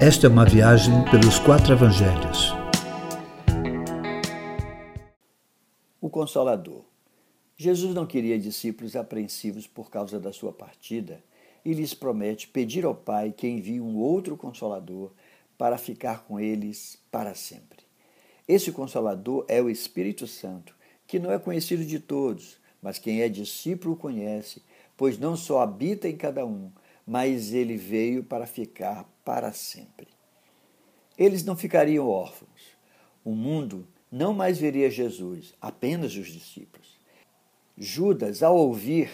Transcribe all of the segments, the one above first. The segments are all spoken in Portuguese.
Esta é uma viagem pelos quatro evangelhos. O Consolador. Jesus não queria discípulos apreensivos por causa da sua partida e lhes promete pedir ao Pai que envie um outro Consolador para ficar com eles para sempre. Esse Consolador é o Espírito Santo, que não é conhecido de todos, mas quem é discípulo o conhece, pois não só habita em cada um, mas ele veio para ficar para sempre. Eles não ficariam órfãos. O mundo não mais veria Jesus, apenas os discípulos. Judas, ao ouvir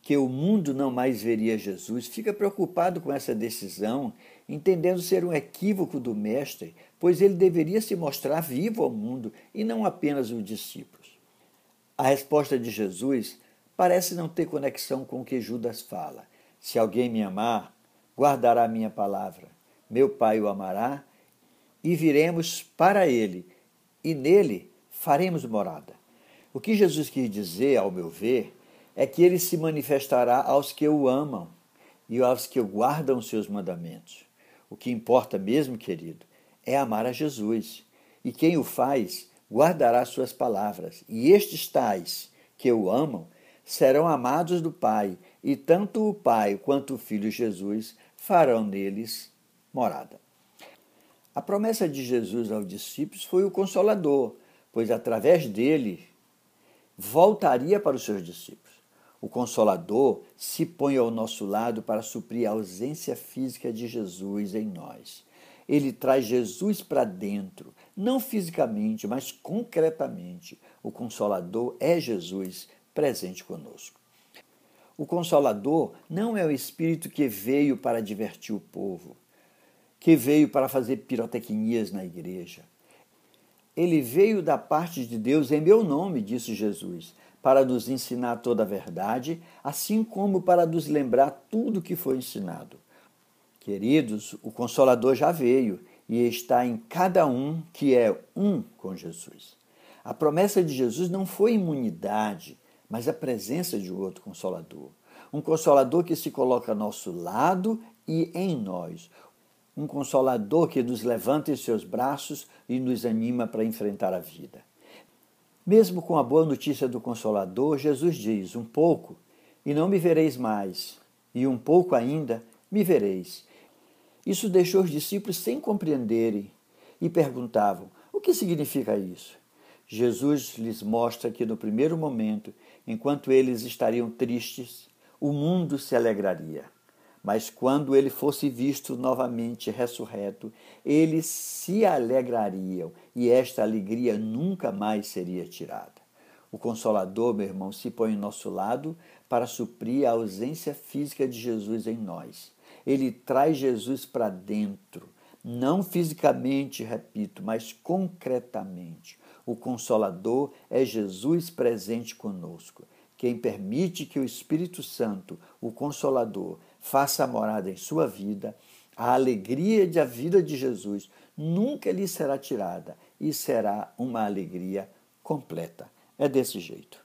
que o mundo não mais veria Jesus, fica preocupado com essa decisão, entendendo ser um equívoco do Mestre, pois ele deveria se mostrar vivo ao mundo e não apenas os discípulos. A resposta de Jesus parece não ter conexão com o que Judas fala. Se alguém me amar, guardará minha palavra. Meu Pai o amará e viremos para ele, e nele faremos morada. O que Jesus quis dizer, ao meu ver, é que ele se manifestará aos que o amam e aos que guardam seus mandamentos. O que importa mesmo, querido, é amar a Jesus. E quem o faz, guardará suas palavras. E estes tais que o amam serão amados do Pai, e tanto o Pai quanto o Filho Jesus farão neles morada. A promessa de Jesus aos discípulos foi o consolador, pois através dele voltaria para os seus discípulos. O consolador se põe ao nosso lado para suprir a ausência física de Jesus em nós. Ele traz Jesus para dentro, não fisicamente, mas concretamente. O consolador é Jesus presente conosco. O Consolador não é o Espírito que veio para divertir o povo, que veio para fazer pirotecnias na igreja. Ele veio da parte de Deus em meu nome, disse Jesus, para nos ensinar toda a verdade, assim como para nos lembrar tudo que foi ensinado. Queridos, o Consolador já veio e está em cada um que é um com Jesus. A promessa de Jesus não foi imunidade, mas a presença de outro consolador. Um consolador que se coloca ao nosso lado e em nós. Um consolador que nos levanta em seus braços e nos anima para enfrentar a vida. Mesmo com a boa notícia do Consolador, Jesus diz: Um pouco e não me vereis mais, e um pouco ainda me vereis. Isso deixou os discípulos sem compreenderem e perguntavam: O que significa isso? Jesus lhes mostra que no primeiro momento, enquanto eles estariam tristes, o mundo se alegraria. Mas quando ele fosse visto novamente ressurreto, eles se alegrariam e esta alegria nunca mais seria tirada. O Consolador, meu irmão, se põe ao nosso lado para suprir a ausência física de Jesus em nós. Ele traz Jesus para dentro, não fisicamente, repito, mas concretamente. O Consolador é Jesus presente conosco. Quem permite que o Espírito Santo, o Consolador, faça morada em sua vida, a alegria da vida de Jesus nunca lhe será tirada e será uma alegria completa. É desse jeito.